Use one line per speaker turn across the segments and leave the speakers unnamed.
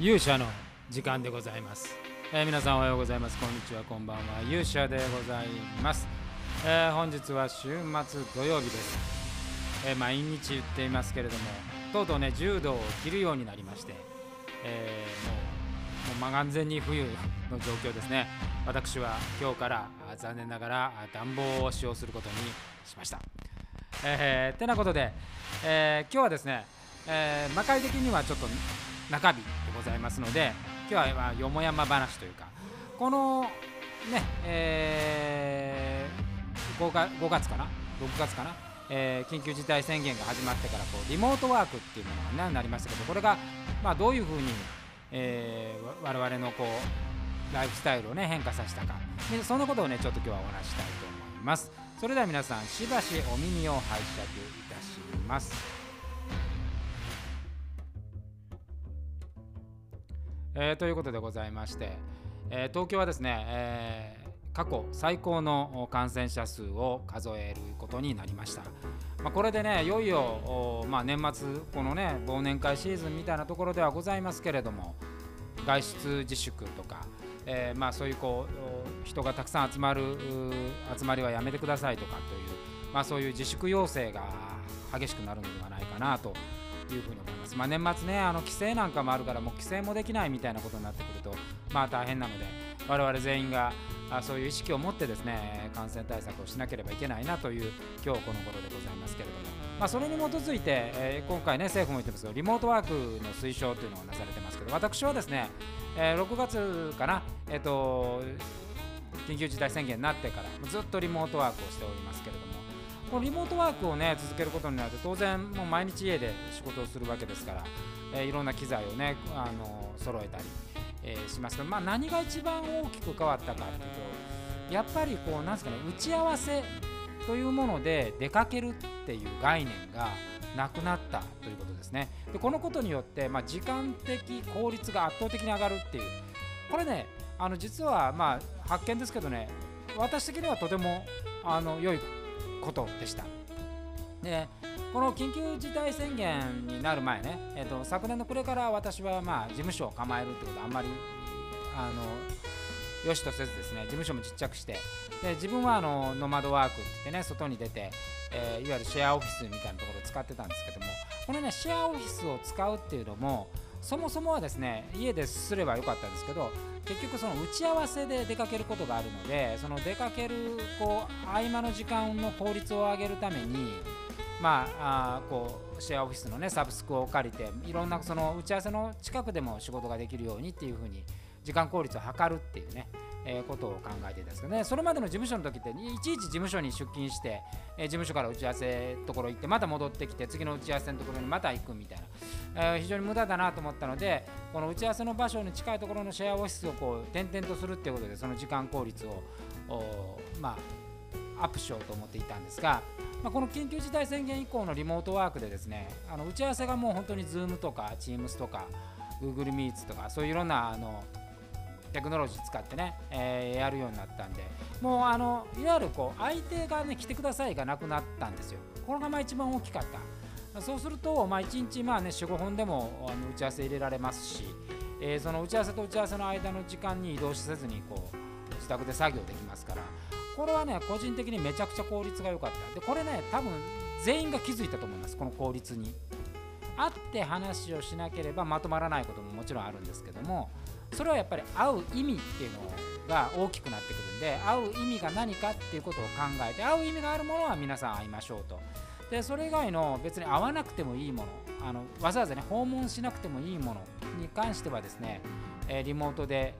勇者の時間でございます、えー皆さんおはようございます。こんにちは。こんばんは。勇者でございます、えー本日は週末土曜日です、えー毎日言っていますけれどもとうとうね柔道を着るようになりまして、えーもうもうまあ完全に冬の状況ですね。私は今日から残念ながら暖房を使用することにしました。えーてなことで、えー今日はですね、えー魔界的にはちょっと中日でございますので今日はよもやま話というかこのねえー 5, 月5月かな？6月かな、えー緊急事態宣言が始まってからこうリモートワークっていうものが、ね、なりましたけどこれが、まあ、どういうふうに、えー我々のこうライフスタイルをね変化させたか。でそんなことをねちょっと今日はお話したいと思います。それでは皆さんしばしお耳を拝借いたします。えーということでございまして、えー東京はですね、えー過去最高の感染者数を数えることになりました、まあ、これでねいよいよ、まあ、年末このね忘年会シーズンみたいなところではございますけれども外出自粛とか、えまあ、そういうこう人がたくさん集まる集まりはやめてくださいとかという、まあ、そういう自粛要請が激しくなるのではないかなというふうに思います。まあ、年末ね、あの規制なんかもあるから、もう規制もできないみたいなことになってくると、まあ大変なので、我々全員があそういう意識を持ってですね、感染対策をしなければいけないなという今日この頃でございますけれども、まあ、それに基づいて、えー今回ね、政府も言ってますけど、リモートワークの推奨というのがなされてますけど、私はですね、えー6月かな、えっ、と、緊急事態宣言になってからずっとリモートワークをしておりますけれどもこのリモートワークをね続けることになると当然もう毎日家で仕事をするわけですから、えーいろんな機材をねあの揃えたり、えーしますけど、まあ、何が一番大きく変わったかっていうとやっぱりこうなんですかね打ち合わせというもので出かけるっていう概念がなくなったということですね。でこのことによって、まあ、時間的効率が圧倒的に上がるっていうこれねあの実はまあ発見ですけどね私的にはとてもあの良いことでした。でこの緊急事態宣言になる前ね、えっと昨年の暮れから私はまあ事務所を構えるってことはあんまりあのよしとせずですね事務所もちっちゃくしてで自分はあのノマドワークって言ってね外に出て、えーいわゆるシェアオフィスみたいなところを使ってたんですけどもこのねシェアオフィスを使うっていうのもそもそもはですね家ですればよかったんですけど結局その打ち合わせで出かけることがあるのでその出かけるこう合間の時間の効率を上げるためにまあ、あこうシェアオフィスのねサブスクを借りていろんなその打ち合わせの近くでも仕事ができるようにっていうふうに時間効率を測るっていうね、えーことを考えていたんですけどね。それまでの事務所の時っていちいち事務所に出勤して、えー事務所から打ち合わせところ行ってまた戻ってきて次の打ち合わせのところにまた行くみたいな、えー非常に無駄だなと思ったのでこの打ち合わせの場所に近いところのシェアオフィスをこう転々とするっていうことでその時間効率をまあアップしようと思っていたんですが、まあ、この緊急事態宣言以降のリモートワークでですねあの打ち合わせがもう本当に Zoom とか Teams とか Google Meets とかそういういろんなあのテクノロジー使ってね、えーやるようになったんでもうあのいわゆるこう相手がね来てくださいがなくなったんですよ。これがまあ一番大きかった。そうすると、まあ、1日まあ、ね、45分でもあの打ち合わせ入れられますし、えーその打ち合わせと打ち合わせの間の時間に移動せずにこう自宅で作業できますからこれはね個人的にめちゃくちゃ効率が良かった。でこれね多分全員が気づいたと思いますこの効率に。会って話をしなければまとまらないことももちろんあるんですけどもそれはやっぱり会う意味っていうのが大きくなってくるんで会う意味が何かっていうことを考えて会う意味があるものは皆さん会いましょうと。でそれ以外の別に会わなくてもいいものあのわざわざね訪問しなくてもいいものに関してはですね、リモートで、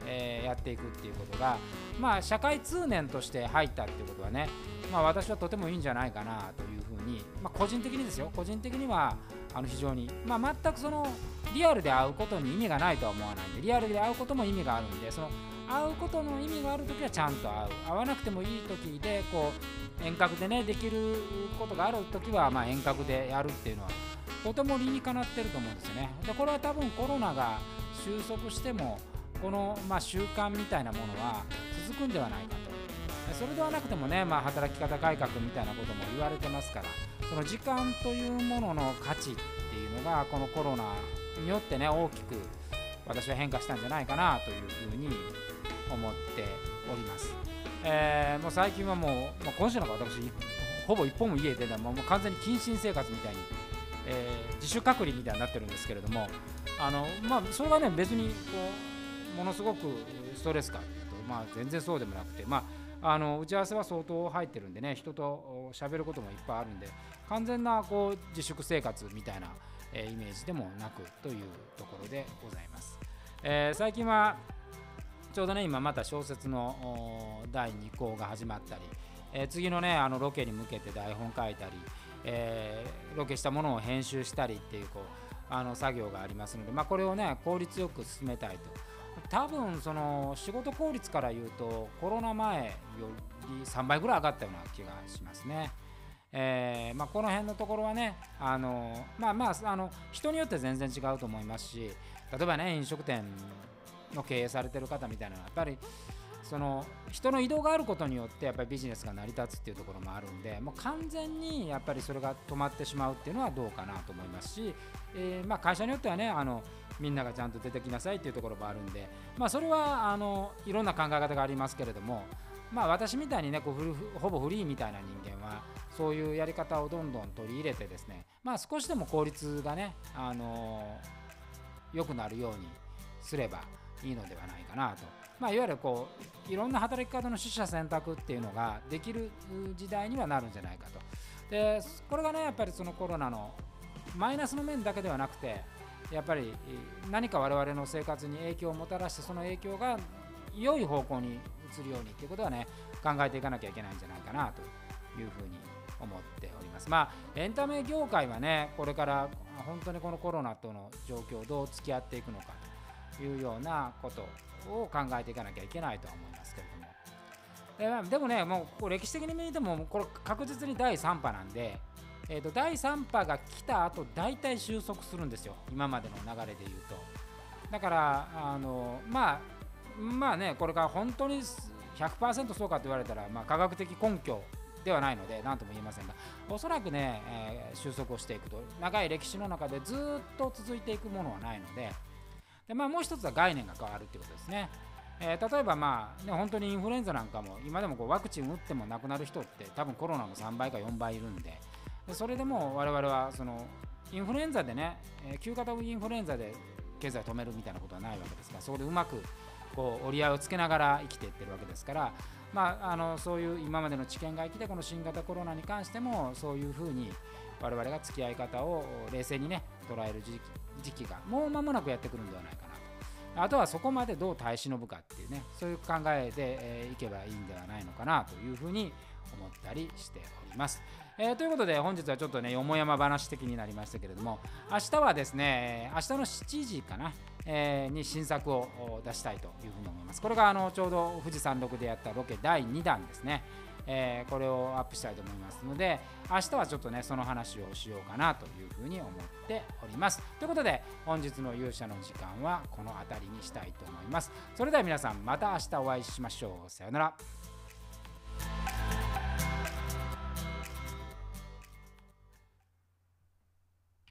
やっていくっていうことがまあ社会通念として入ったっていうことはねまあ私はとてもいいんじゃないかなというふうに、まあ、個人的にですよ。個人的にはあの非常に、まあ、全くそのリアルで会うことに意味がないとは思わないんでリアルで会うことも意味があるんでその会うことの意味があるときはちゃんと会う。会わなくてもいいときでこう遠隔でねできることがあるときはまあ遠隔でやるっていうのはとても理にかなってると思うんですよね。でこれは多分コロナが収束してもこのまあ習慣みたいなものは続くんではないかと。それではなくてもね、まあ、働き方改革みたいなことも言われてますからその時間というものの価値っていうのがこのコロナによってね大きく私は変化したんじゃないかなというふうに思っております。えー、もう最近はもう、まあ、今週なんか私ほぼ一本も家出ないもう完全に謹慎生活みたいに、えー、自主隔離みたいになってるんですけれどもあの、まあ、それがね別にこうものすごくストレスかというと、まあ、全然そうでもなくて、まあ、あの打ち合わせは相当入ってるんでね人と喋ることもいっぱいあるんで完全なこう自粛生活みたいな、え、イメージでもなくというところでございます。えー、最近はちょうどね今また小説の第2項が始まったり、えー、次のねあのロケに向けて台本書いたり、えー、ロケしたものを編集したりっていうこうあの作業がありますので、まあ、これをね効率よく進めたいと多分その仕事効率から言うとコロナ前より3倍ぐらい上がったような気がしますね。えーまあ、この辺のところはねあのまあまああの人によって全然違うと思いますし例えばね飲食店の経営されてる方みたいなのはやっぱりその人の移動があることによってやっぱりビジネスが成り立つっていうところもあるんでもう完全にやっぱりそれが止まってしまうっていうのはどうかなと思いますし、えー、まあ会社によってはねあのみんながちゃんと出てきなさいっていうところもあるんで、まあ、それはあのいろんな考え方がありますけれども、まあ、私みたいにねこうほぼフリーみたいな人間はそういうやり方をどんどん取り入れてですね、まあ、少しでも効率がね、あの良くなるようにすればいいのではないかなと。まあ、いわゆるこういろんな働き方の取捨選択っていうのができる時代にはなるんじゃないかと。でこれがねやっぱりそのコロナのマイナスの面だけではなくてやっぱり何か我々の生活に影響をもたらしてその影響が良い方向に移るようにっていうことはね考えていかなきゃいけないんじゃないかなというふうに思っております。まあエンタメ業界はねこれから本当にこのコロナとの状況どう付き合っていくのかというようなことを考えていかなきゃいけないとは思いますけれども。でもね、もう歴史的に見ても、これ確実に第3波なんで、えー、と第3波が来た後大体収束するんですよ、今までの流れで言うと。だから、あのまあ、まあね、これが本当に100%そうかと言われたら、まあ、科学的根拠ではないので何とも言えませんがおそらくね、えー、収束をしていくと長い歴史の中でずっと続いていくものはないのでで、まあ、もう一つは概念が変わるってことですね。えー、例えば、まあね、本当にインフルエンザなんかも今でもこうワクチン打っても亡くなる人って多分コロナの3倍か4倍いるんででそれでも我々はそのインフルエンザでね、えー、旧型インフルエンザで経済を止めるみたいなことはないわけですからそこでうまくこう折り合いをつけながら生きていってるわけですから、まあ、あのそういう今までの知見が生きてこの新型コロナに関してもそういうふうに我々が付き合い方を冷静にね捉える時期時期がもう間もなくやってくるんではないかなとあとはそこまでどう耐え忍ぶかっていうねそういう考えで、えー、いけばいいんではないのかなというふうに思ったりしております。えー、ということで本日はちょっとねよもやま話的になりましたけれども明日はですね明日の7時かな、えー、に新作を出したいというふうに思います。これがあのちょうど富士山麓でやったロケ第2弾ですね。えー、これをアップしたいと思いますので明日はちょっとねその話をしようかなというふうに思っておりますということで本日の勇者の時間はこの辺りにしたいと思いますそれでは皆さんまた明日お会いしましょうさようなら